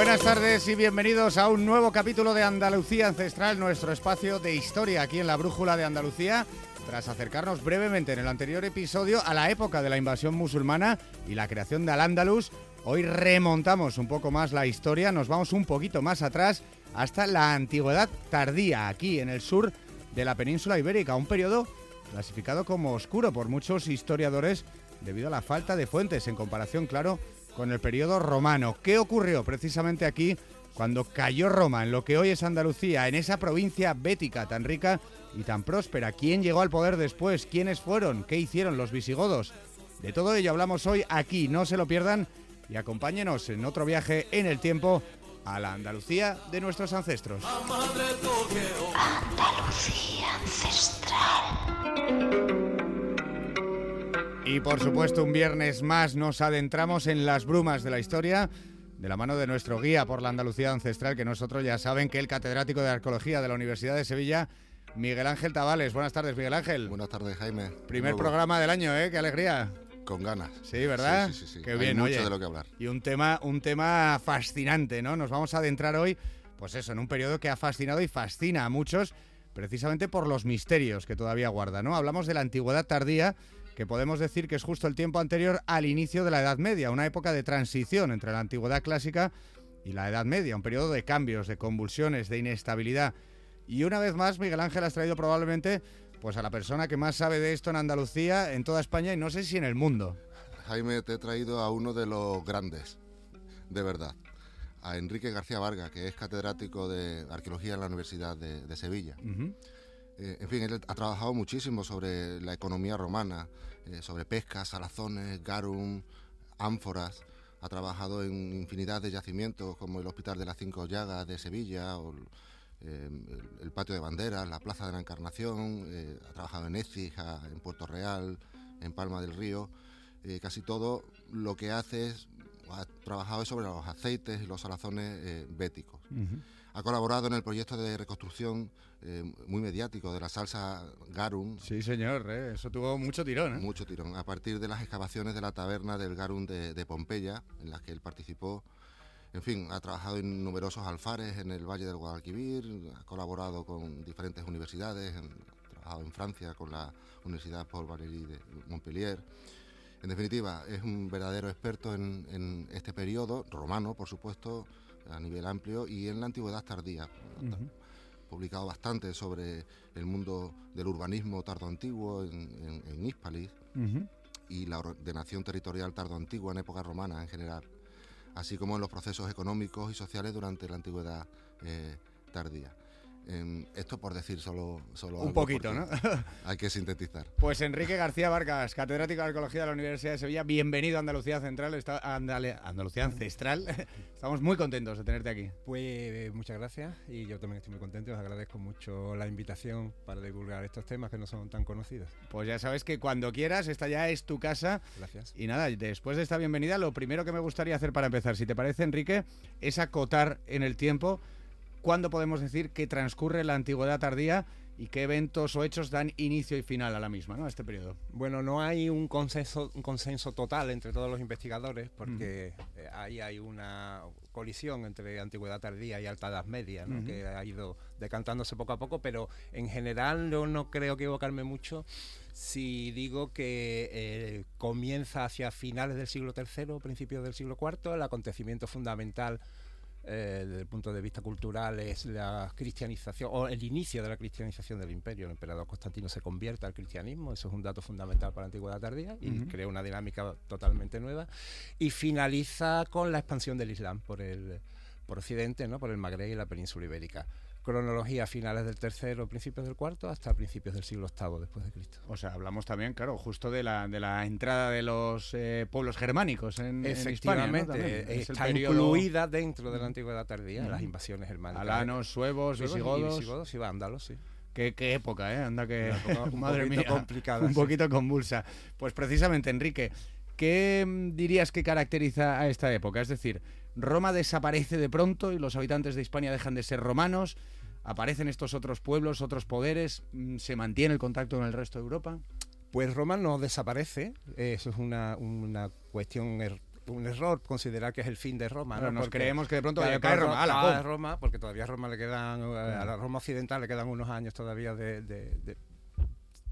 Buenas tardes y bienvenidos a un nuevo capítulo de Andalucía Ancestral, nuestro espacio de historia aquí en la Brújula de Andalucía, tras acercarnos brevemente en el anterior episodio a la época de la invasión musulmana y la creación de Al-Ándalus. Hoy remontamos un poco más la historia, nos vamos un poquito más atrás hasta la antigüedad tardía, aquí en el sur de la península ibérica, un periodo clasificado como oscuro por muchos historiadores debido a la falta de fuentes en comparación, claro, con el periodo romano. ¿Qué ocurrió precisamente aquí cuando cayó Roma en lo que hoy es Andalucía, en esa provincia bética tan rica y tan próspera? ¿Quién llegó al poder después? ¿Quiénes fueron? ¿Qué hicieron los visigodos? De todo ello hablamos hoy aquí, no se lo pierdan y acompáñenos en otro viaje en el tiempo a la Andalucía de nuestros ancestros. Andalucía ancestral. Y por supuesto, un viernes más nos adentramos en las brumas de la historia de la mano de nuestro guía por la Andalucía ancestral, que nosotros ya saben que el catedrático de Arqueología de la Universidad de Sevilla, Miguel Ángel Tabales. Buenas tardes, Miguel Ángel. Buenas tardes, Jaime. Primer programa del año, ¿eh? Qué alegría. Con ganas. Sí, ¿verdad? Sí, sí, sí. Qué Hay bien, mucho oye. de lo que hablar. Y un tema, un tema fascinante, ¿no? Nos vamos a adentrar hoy, pues eso, en un periodo que ha fascinado y fascina a muchos, precisamente por los misterios que todavía guarda, ¿no? Hablamos de la antigüedad tardía, que podemos decir que es justo el tiempo anterior al inicio de la Edad Media, una época de transición entre la antigüedad clásica y la Edad Media, un periodo de cambios, de convulsiones, de inestabilidad. Y una vez más, Miguel Ángel has traído probablemente pues a la persona que más sabe de esto en Andalucía, en toda España y no sé si en el mundo. Jaime, te he traído a uno de los grandes, de verdad. A Enrique García Vargas, que es catedrático de arqueología en la Universidad de, de Sevilla. Ujú. Eh, en fin, él ha trabajado muchísimo sobre la economía romana, eh, sobre pescas, salazones, garum, ánforas. Ha trabajado en infinidad de yacimientos como el Hospital de las Cinco Llagas de Sevilla o el, Patio de Banderas, la Plaza de la Encarnación. eh, ha trabajado en Écija, en Puerto Real, en Palma del Río. Casi todo lo que hace es, ha trabajado sobre los aceites y los salazones béticos. Ha colaborado en el proyecto de reconstrucción eh, muy mediático de la salsa Garum, Sí, señor, ¿eh? eso tuvo mucho tirón. ¿eh? mucho tirón, a partir de las excavaciones de la taberna del Garum de, de Pompeya, en las que él participó. En fin, ha trabajado en numerosos alfares en el Valle del Guadalquivir, ha colaborado con diferentes universidades, ha trabajado en Francia con la Universidad Paul Valéry de Montpellier. En definitiva, es un verdadero experto en, en este periodo, romano, por supuesto, a nivel amplio, y en la antigüedad tardía. Publicado bastante sobre el mundo del urbanismo tardoantiguo en, en, en Hispalis y la ordenación territorial tardoantigua en época romana en general, así como en los procesos económicos y sociales durante la antigüedad eh, tardía. Em, esto por decir solo, solo Un algo, poquito, ¿no? Hay que sintetizar. Pues Enrique García Vargas, catedrático de Arqueología de la Universidad de Sevilla, bienvenido a Andalucía Central, está, Andale- Andalucía Ancestral. Estamos muy contentos de tenerte aquí. Pues eh, muchas gracias y yo también estoy muy contento. Os agradezco mucho la invitación para divulgar estos temas que no son tan conocidos. Pues ya sabes que cuando quieras, esta ya es tu casa. Gracias. Y nada, después de esta bienvenida, lo primero que me gustaría hacer para empezar, si te parece, Enrique, es acotar en el tiempo cuándo podemos decir que transcurre la antigüedad tardía y qué eventos o hechos dan inicio y final a la misma, ¿no? A este periodo. Bueno, no hay un consenso, un consenso total entre todos los investigadores porque eh, ahí hay una colisión entre antigüedad tardía y alta edad media, ¿no? Ujú. que ha ido decantándose poco a poco, pero en general yo no creo equivocarme mucho si digo que eh, comienza hacia finales del siglo III, principios del siglo IV, el acontecimiento fundamental eh, desde el punto de vista cultural es la cristianización o el inicio de la cristianización del imperio. El emperador Constantino se convierte al cristianismo, eso es un dato fundamental para la antigüedad tardía y crea una dinámica totalmente nueva. Y finaliza con la expansión del Islam por el por Occidente, ¿no? por el Magreb y la península ibérica. Cronología finales del tercero, principios del cuarto, hasta principios del siglo VIII después de Cristo. O sea, hablamos también, claro, justo de la, de la entrada de los eh, pueblos germánicos en, en Hispania, ¿no? Efectivamente, eh, Es está periodo incluida dentro de la antigüedad tardía, Ujú. las invasiones germánicas. Alanos, suevos, Suevos y visigodos. visigodos y vándalos, sí. Qué, qué época, ¿eh? Anda que... Época un Madre poquito mía, complicada, un sí. poquito convulsa. Pues precisamente, Enrique, ¿qué mm, dirías que caracteriza a esta época? Es decir, Roma desaparece de pronto y los habitantes de Hispania dejan de ser romanos, aparecen estos otros pueblos, otros poderes, mm, se mantiene el contacto con el resto de Europa. Pues Roma no desaparece, eso es una, una cuestión er- un error considerar que es el fin de Roma. Pero ¿no? nos Porque- creemos que de pronto a caer claro, Roma. ¡Hala, ah, pum! Roma, porque todavía a Roma le quedan, a la Roma occidental le quedan unos años todavía de, de- de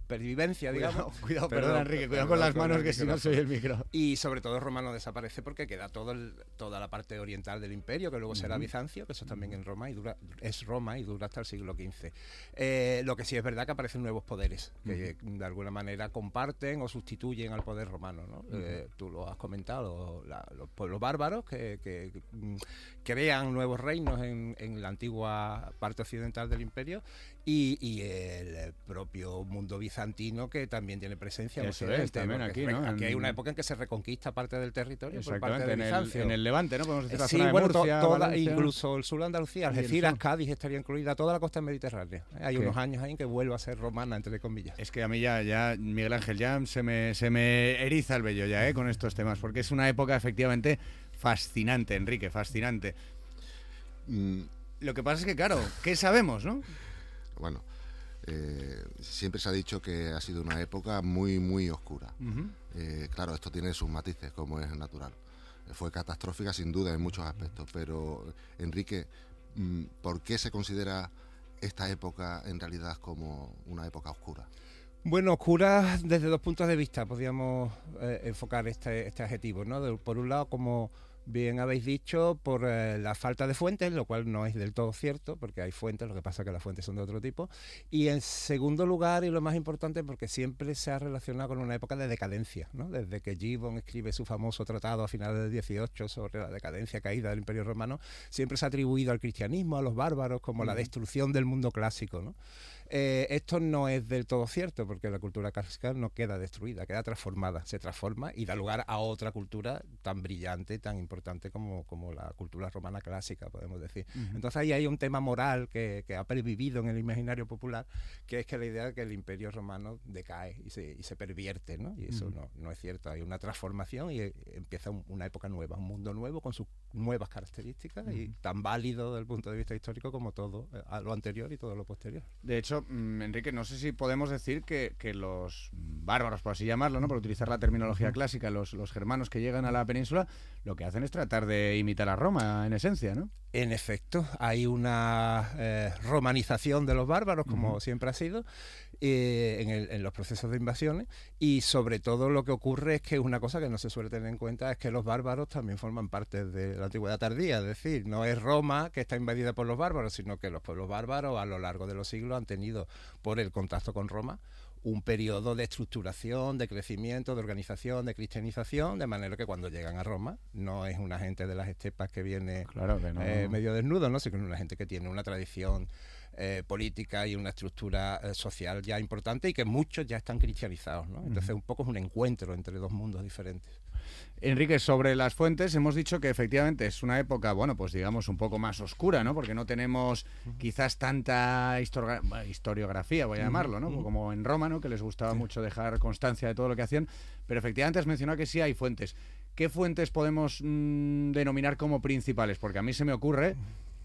pervivencia, digamos. Cuidado, cuidado, Perdón, perdón, Enrique, cuidado perdón, con las manos que si no soy el micro. Y sobre todo Roma no desaparece porque queda todo el- toda la parte oriental del imperio, que luego será Bizancio, que eso también en Roma y dura, es Roma y dura hasta el siglo XV. Eh, lo que sí es verdad que aparecen nuevos poderes, que de alguna manera comparten o sustituyen al poder romano. ¿no? Eh, tú lo has comentado, la- los pueblos bárbaros que, que, mm, crean nuevos reinos en, en la antigua parte occidental del imperio y, y el propio mundo bizantino que también tiene presencia en Eso es, también aquí, ¿no? aquí hay una época en que se reconquista parte del territorio por parte Exactamente, de en el, en el Levante, ¿no? Podemos decir la Sí, zona de bueno, to- toda- incluso el sur de Andalucía, Algeciras. Cádiz estaría incluida, toda la costa mediterránea. ¿eh? Hay ¿Qué? unos años ahí en que vuelve a ser romana, entre comillas. Es que a mí ya, ya Miguel Ángel, ya se me, se me eriza el vello ya, ¿eh? Con estos temas, porque es una época efectivamente fascinante, Enrique, fascinante. Mm, Lo que pasa es que, claro, ¿qué sabemos, no? bueno, eh, siempre se ha dicho que ha sido una época muy, muy oscura. Eh, claro, esto tiene sus matices, como es natural. Eh, Fue catastrófica sin duda en muchos aspectos, pero Enrique, mm, ¿por qué se considera esta época en realidad como una época oscura? Bueno, oscura desde dos puntos de vista, podríamos eh, enfocar este, este adjetivo, ¿no? De- por un lado, como bien habéis dicho, por eh, la falta de fuentes, lo cual no es del todo cierto, porque hay fuentes, lo que pasa es que las fuentes son de otro tipo. Y en segundo lugar, y lo más importante, porque siempre se ha relacionado con una época de decadencia, ¿no? Desde que Gibbon escribe su famoso tratado a finales del 18 sobre la decadencia caída del Imperio Romano, siempre se ha atribuido al cristianismo, a los bárbaros, como la destrucción del mundo clásico, ¿no? Eh, esto no es del todo cierto, porque la cultura clásica no queda destruida, queda transformada, se transforma y da lugar a otra cultura tan brillante, tan importante como, como la cultura romana clásica, podemos decir. Entonces ahí hay un tema moral que, que ha pervivido en el imaginario popular, que es que la idea de que el imperio romano decae y se, y se pervierte, ¿no? Y eso no, no es cierto, hay una transformación y eh, empieza un- una época nueva, un mundo nuevo con sus nuevas características y tan válido desde el punto de vista histórico como todo eh, a lo anterior y todo lo posterior. De hecho, mm, Enrique, no sé si podemos decir que, que los bárbaros, por así llamarlo, ¿no? por utilizar la terminología clásica, los, los germanos que llegan a la península, lo que hacen es tratar de imitar a Roma, en esencia, ¿no? En efecto, hay una eh, romanización de los bárbaros, como siempre ha sido, eh, en, el- en los procesos de invasiones, y sobre todo lo que ocurre es que una cosa que no se suele tener en cuenta es que los bárbaros también forman parte de la antigüedad tardía, es decir, no es Roma que está invadida por los bárbaros, sino que los pueblos bárbaros a lo largo de los siglos han tenido, por el contacto con Roma, un periodo de estructuración, de crecimiento, de organización, de cristianización, de manera que cuando llegan a Roma no es una gente de las estepas que viene Claro que no. eh, medio desnudo, ¿no? Sino una gente que tiene una tradición eh, política y una estructura eh, social ya importante y que muchos ya están cristianizados, ¿no? Entonces un poco es un encuentro entre dos mundos diferentes. Enrique, sobre las fuentes hemos dicho que efectivamente es una época, bueno, pues digamos un poco más oscura, ¿no? Porque no tenemos quizás tanta historiografía, voy a llamarlo, ¿no? Como en Roma, ¿no? Que les gustaba mucho dejar constancia de todo lo que hacían. Pero efectivamente has mencionado que sí hay fuentes. ¿Qué fuentes podemos mm, denominar como principales? Porque a mí se me ocurre,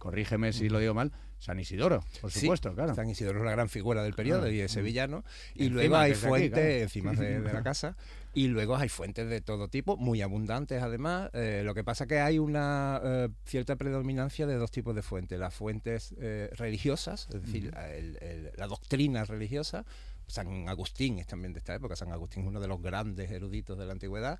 corrígeme si lo digo mal, San Isidoro, por Sí, supuesto, claro. San Isidoro es la gran figura del periodo Ah, y es sevillano. Y Encima, luego hay fuentes claro. encima de, de la casa. Y luego hay fuentes de todo tipo, muy abundantes además. Eh, lo que pasa que hay una eh, cierta predominancia de dos tipos de fuentes. Las fuentes eh, religiosas, es decir, el- el- la doctrina religiosa. San Agustín es también de esta época. San Agustín es uno de los grandes eruditos de la antigüedad.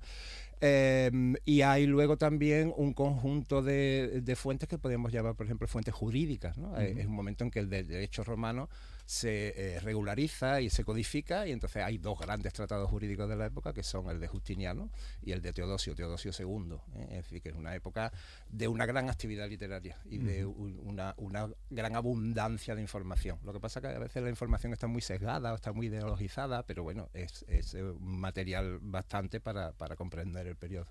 Eh, y hay luego también un conjunto de, de fuentes que podemos llamar, por ejemplo, fuentes jurídicas. ¿no? Eh, Es un momento en que el de- derecho romano se eh, regulariza y se codifica y entonces hay dos grandes tratados jurídicos de la época que son el de Justiniano y el de Teodosio, Teodosio II. ¿eh? Es decir, que es una época de una gran actividad literaria y de un- una, una gran abundancia de información. Lo que pasa que a veces la información está muy sesgada o está muy ideologizada, pero bueno, es, es, eh, un material bastante para, para comprender el periodo.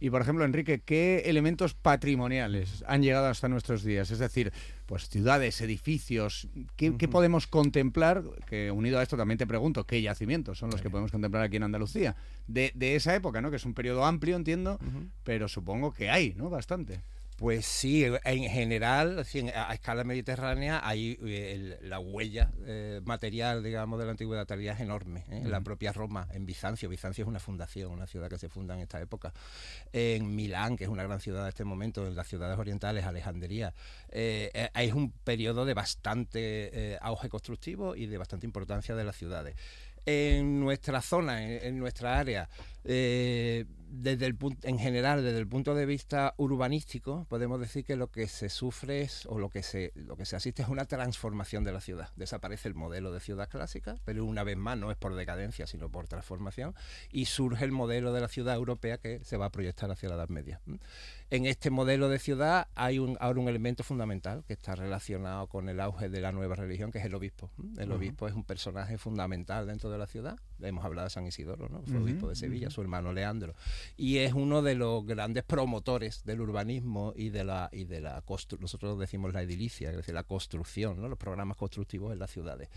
Y por ejemplo, Enrique, ¿qué elementos patrimoniales han llegado hasta nuestros días? Es decir, pues ciudades, edificios, ¿qué, qué podemos contemplar? Que unido a esto también te pregunto, ¿qué yacimientos son los que podemos contemplar aquí en Andalucía? De, de esa época, ¿no? Que es un periodo amplio, entiendo, pero supongo que hay, ¿no? Bastante. Pues sí, en general, a escala mediterránea, hay eh, la huella eh, material, digamos, de la antigüedad tardía es enorme. En ¿eh? la propia Roma, en Bizancio. Bizancio es una fundación, una ciudad que se funda en esta época. En Milán, que es una gran ciudad de este momento, en las ciudades orientales, Alejandría. hay un periodo de bastante auge constructivo y de bastante importancia de las ciudades en nuestra zona, en, nuestra área, eh, desde el en general, desde el punto de vista urbanístico, podemos decir que lo que se sufre es, o lo que se, lo que se asiste es una transformación de la ciudad. Desaparece el modelo de ciudad clásica, pero una vez más no es por decadencia, sino por transformación, y surge el modelo de la ciudad europea que se va a proyectar hacia la Edad Media. En este modelo de ciudad hay un, ahora un elemento fundamental que está relacionado con el auge de la nueva religión, que es el obispo. El obispo es un personaje fundamental dentro de la ciudad. Hemos hablado de San Isidoro, ¿no? Fue obispo de Sevilla, su hermano Leandro. Y es uno de los grandes promotores del urbanismo y de la, y de la construcción. Nosotros decimos la edilicia, es decir, la construcción, ¿no? los programas constructivos en las ciudades.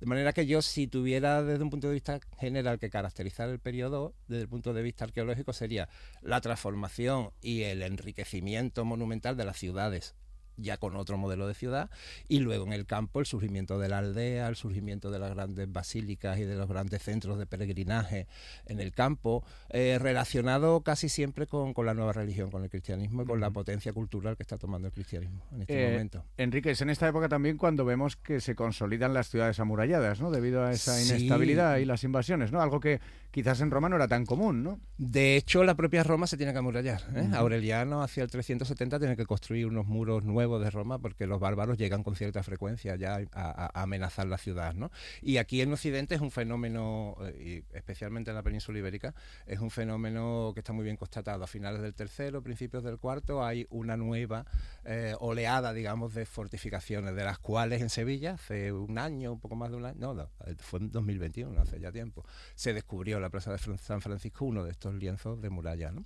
De manera que yo, si tuviera desde un punto de vista general que caracterizar el periodo, desde el punto de vista arqueológico, sería la transformación y el enriquecimiento monumental de las ciudades ya con otro modelo de ciudad, y luego en el campo el surgimiento de la aldea, el surgimiento de las grandes basílicas y de los grandes centros de peregrinaje en el campo, eh, relacionado casi siempre con, la nueva religión, con el cristianismo y con la potencia cultural que está tomando el cristianismo en este eh, momento. Enrique, es en esta época también cuando vemos que se consolidan las ciudades amuralladas, ¿no? Debido a esa inestabilidad y las invasiones, ¿no? Algo que quizás en Roma no era tan común, ¿no? De hecho, la propia Roma se tiene que amurallar. ¿eh? Aureliano hacia el 370 tiene que construir unos muros nuevos de Roma porque los bárbaros llegan con cierta frecuencia ya a, amenazar la ciudad. ¿no? Y aquí en Occidente es un fenómeno, eh, especialmente en la península ibérica, es un fenómeno que está muy bien constatado. A finales del tercero, principios del cuarto, hay una nueva eh, oleada, digamos, de fortificaciones, de las cuales en Sevilla, hace un año, un poco más de un año, no, fue en 2021, hace ya tiempo, se descubrió la plaza de San Francisco uno de estos lienzos de muralla. ¿no?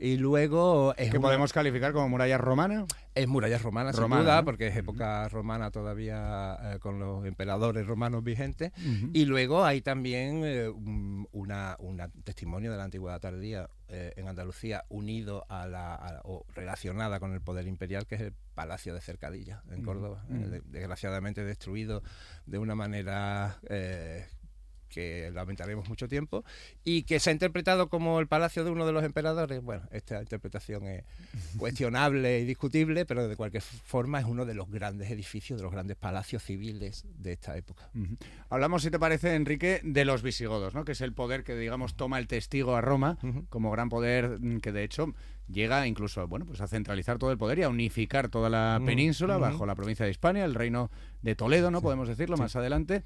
Y luego... Es ¿Qué podemos calificar como muralla romana? Es muralla romana, sin duda, porque es época romana todavía eh, con los emperadores romanos vigentes. Y luego hay también eh, un una, testimonio de la antigüedad tardía eh, en Andalucía unido a la o relacionada con el poder imperial que es el Palacio de Cercadilla en Córdoba, desgraciadamente destruido de una manera que lamentaremos mucho tiempo, y que se ha interpretado como el palacio de uno de los emperadores. Bueno, esta interpretación es cuestionable y discutible, pero de cualquier forma es uno de los grandes edificios, de los grandes palacios civiles de esta época. Hablamos, si te parece, Enrique, de los visigodos, ¿no? que es el poder que, digamos, toma el testigo a Roma como gran poder mm, que, de hecho, llega incluso bueno, pues a centralizar todo el poder y a unificar toda la península bajo la provincia de Hispania, el reino de Toledo, ¿no? Podemos decirlo más adelante.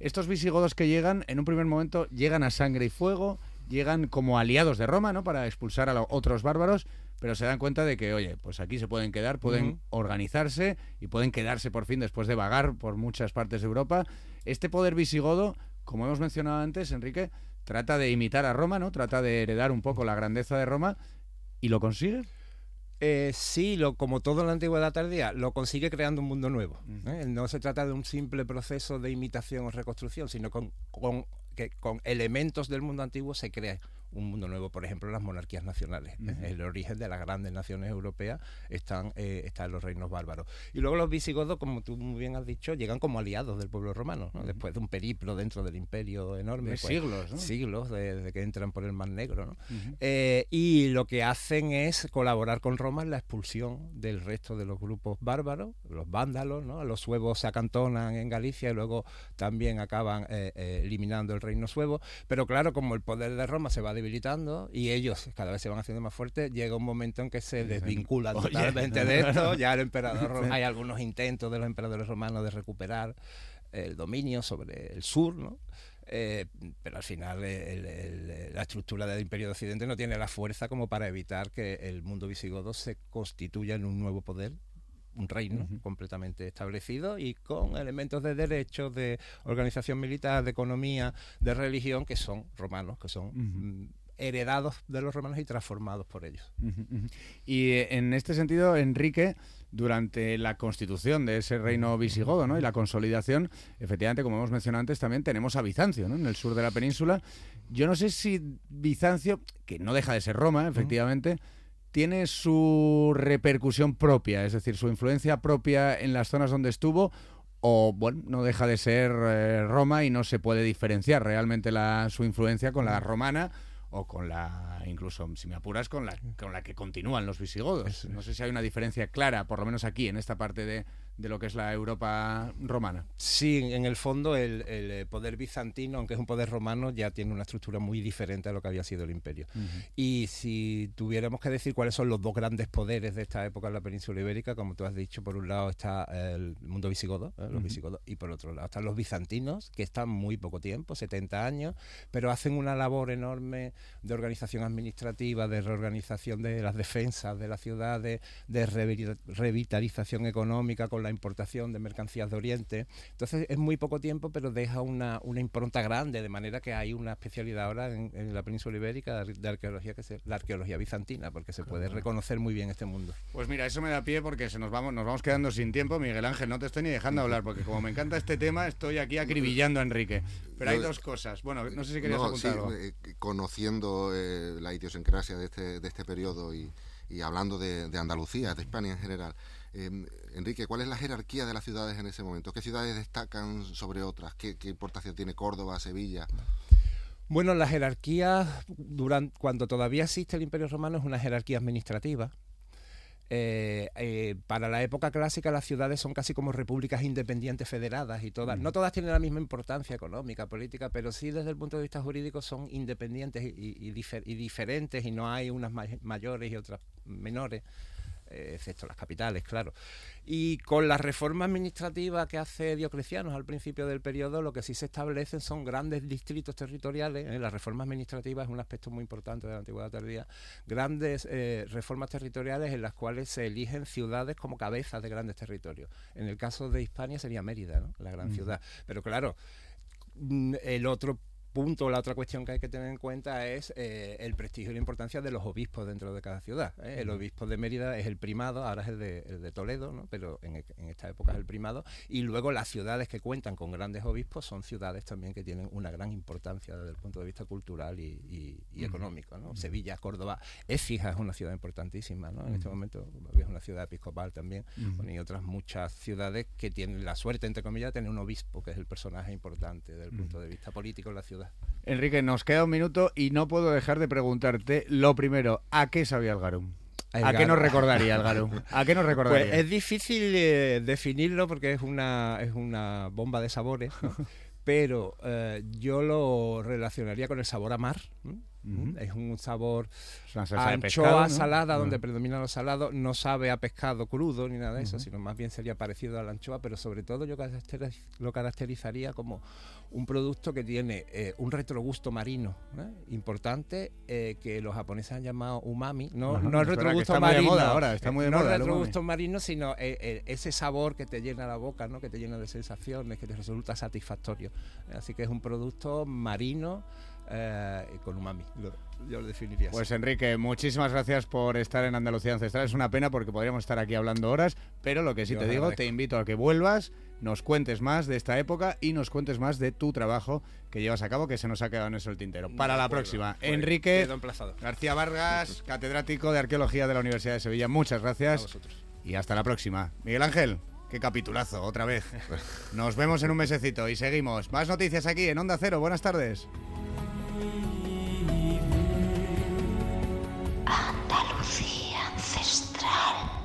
Estos visigodos que llegan, en un primer momento, llegan a sangre y fuego, llegan como aliados de Roma, ¿no? Para expulsar a los otros bárbaros, pero se dan cuenta de que, oye, pues aquí se pueden quedar, pueden organizarse y pueden quedarse por fin después de vagar por muchas partes de Europa. Este poder visigodo, como hemos mencionado antes, Enrique, trata de imitar a Roma, ¿no? Trata de heredar un poco la grandeza de Roma y lo consigue. Eh, sí, lo, como todo en la antigüedad tardía, lo consigue creando un mundo nuevo. ¿eh? No se trata de un simple proceso de imitación o reconstrucción, sino con, con que con elementos del mundo antiguo se crea un mundo nuevo, por ejemplo, las monarquías nacionales. El origen de las grandes naciones europeas están, eh, está en los reinos bárbaros. Y luego los visigodos, como tú muy bien has dicho, llegan como aliados del pueblo romano, después de un periplo dentro del imperio enorme. De pues, siglos, ¿no? Siglos, desde que entran por el Mar Negro. ¿no? Eh, y lo que hacen es colaborar con Roma en la expulsión del resto de los grupos bárbaros, los vándalos, ¿no? los suevos se acantonan en Galicia y luego también acaban eh, eliminando el reino suevo. Pero claro, como el poder de Roma se va debilitando y ellos cada vez se van haciendo más fuertes, llega un momento en que se desvinculan totalmente de esto. Ya el emperador, hay algunos intentos de los emperadores romanos de recuperar el dominio sobre el sur, ¿no? Eh, pero al final la estructura del Imperio de Occidente no tiene la fuerza como para evitar que el mundo visigodo se constituya en un nuevo poder un reino completamente establecido y con elementos de derechos, de organización militar, de economía, de religión que son romanos, que son mm, heredados de los romanos y transformados por ellos. Y eh, en este sentido, Enrique, durante la constitución de ese reino visigodo ¿no? y la consolidación, efectivamente, como hemos mencionado antes, también tenemos a Bizancio ¿no? en el sur de la península. Yo no sé si Bizancio, que no deja de ser Roma, efectivamente, tiene su repercusión propia, es decir, su influencia propia en las zonas donde estuvo, o bueno, no deja de ser eh, Roma y no se puede diferenciar realmente la, su influencia con la romana o con la, incluso si me apuras, con la, con la que continúan los visigodos. No sé si hay una diferencia clara, por lo menos aquí, en esta parte de, de lo que es la Europa romana. Sí, en el fondo el, eh, poder bizantino, aunque es un poder romano, ya tiene una estructura muy diferente a lo que había sido el imperio. Y si tuviéramos que decir cuáles son los dos grandes poderes de esta época en la península ibérica, como tú has dicho, por un lado está el mundo visigodo, ¿eh? los visigodos, y por otro lado están los bizantinos, que están muy poco tiempo, 70 años, pero hacen una labor enorme de organización administrativa, de reorganización de las defensas de las ciudades, de revitalización económica con la importación de mercancías de Oriente. Entonces es muy poco tiempo, pero deja una, una impronta grande, de manera que hay una especialidad ahora en, la península ibérica de, arqueología, que es la arqueología bizantina, porque se puede reconocer muy bien este mundo. Pues mira, eso me da pie porque se nos vamos, nos vamos quedando sin tiempo. Miguel Ángel, no te estoy ni dejando hablar, porque como me encanta este tema, estoy aquí acribillando a Enrique. Pero hay dos cosas. Bueno, no sé si querías apuntar algo. Eh, conociendo eh, la idiosincrasia de este, de este periodo y, y hablando de, de Andalucía, de España en general, Em, Enrique, ¿cuál es la jerarquía de las ciudades en ese momento? ¿Qué ciudades destacan sobre otras? ¿Qué, importancia tiene Córdoba, Sevilla? Bueno, la jerarquía, durante, cuando todavía existe el Imperio Romano, es una jerarquía administrativa. Eh, eh, para la época clásica las ciudades son casi como repúblicas independientes federadas y todas, no todas tienen la misma importancia económica, política, pero sí desde el punto de vista jurídico son independientes y diferentes y no hay unas mayores y otras menores. Eh, excepto las capitales, claro. Y con la reforma administrativa que hace Diocleciano al principio del periodo, lo que sí se establecen son grandes distritos territoriales. ¿eh? La reforma administrativa es un aspecto muy importante de la antigüedad tardía. Grandes eh, reformas territoriales en las cuales se eligen ciudades como cabezas de grandes territorios. En el caso de Hispania sería Mérida, la gran ciudad. Pero claro, mm, el otro punto, la otra cuestión que hay que tener en cuenta es eh, el prestigio y la importancia de los obispos dentro de cada ciudad. ¿eh? El obispo de Mérida es el primado, ahora es el de, Toledo, ¿no? pero en, esta época es el primado. Y luego las ciudades que cuentan con grandes obispos son ciudades también que tienen una gran importancia desde el punto de vista cultural y, económico. ¿no? Sevilla, Córdoba, Écija es una ciudad importantísima ¿no? en este momento, es una ciudad episcopal también, y otras muchas ciudades que tienen la suerte, entre comillas, de tener un obispo, que es el personaje importante desde el punto de vista político en la ciudad. Enrique, nos queda un minuto y no puedo dejar de preguntarte lo primero, ¿a qué sabía el garum? ¿A qué nos recordaría el garum? ¿A qué nos pues recordaría? es difícil eh, definirlo porque es una, es una bomba de sabores, pero eh, yo lo relacionaría con el sabor a mar. Es un sabor a anchoa salada, donde predomina los salados. No sabe a pescado crudo ni nada de eso, sino más bien sería parecido a la anchoa, pero sobre todo yo lo caracterizaría como un producto que tiene eh, un retrogusto marino ¿eh? importante eh, que los japoneses han llamado umami. No, no el retrogusto marino. ahora, está muy de no el retrogusto marino, sino ese sabor que te llena la boca, ¿no? que te llena de sensaciones, que te resulta satisfactorio. Así que es un producto marino eh, con umami. yo lo definiría Pues Enrique, muchísimas gracias por estar en Andalucía Ancestral. Es una pena porque podríamos estar aquí hablando horas, pero lo que sí te digo, te invito a que vuelvas, nos cuentes más de esta época y nos cuentes más de tu trabajo que llevas a cabo, que se nos ha quedado en eso el tintero. Para la próxima, pues, Enrique García Vargas, catedrático de Arqueología de la Universidad de Sevilla. Muchas gracias. Y hasta la próxima. Miguel Ángel. Qué capitulazo, otra vez. Nos vemos en un mesecito y seguimos. Más noticias aquí en Onda Cero. Buenas tardes. Andalucía ancestral.